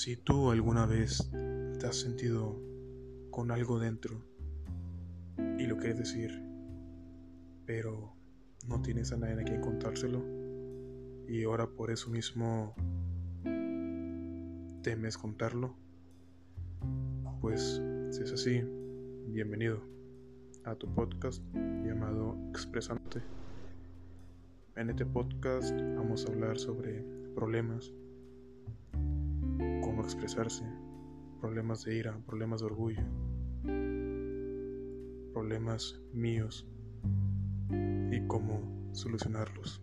Si tú alguna vez te has sentido con algo dentro y lo quieres decir, pero no tienes a nadie a quien contárselo y ahora por eso mismo temes contarlo, pues si es así, bienvenido a tu podcast llamado Expresante. En este podcast vamos a hablar sobre problemas expresarse, problemas de ira, problemas de orgullo, problemas míos. Y cómo solucionarlos.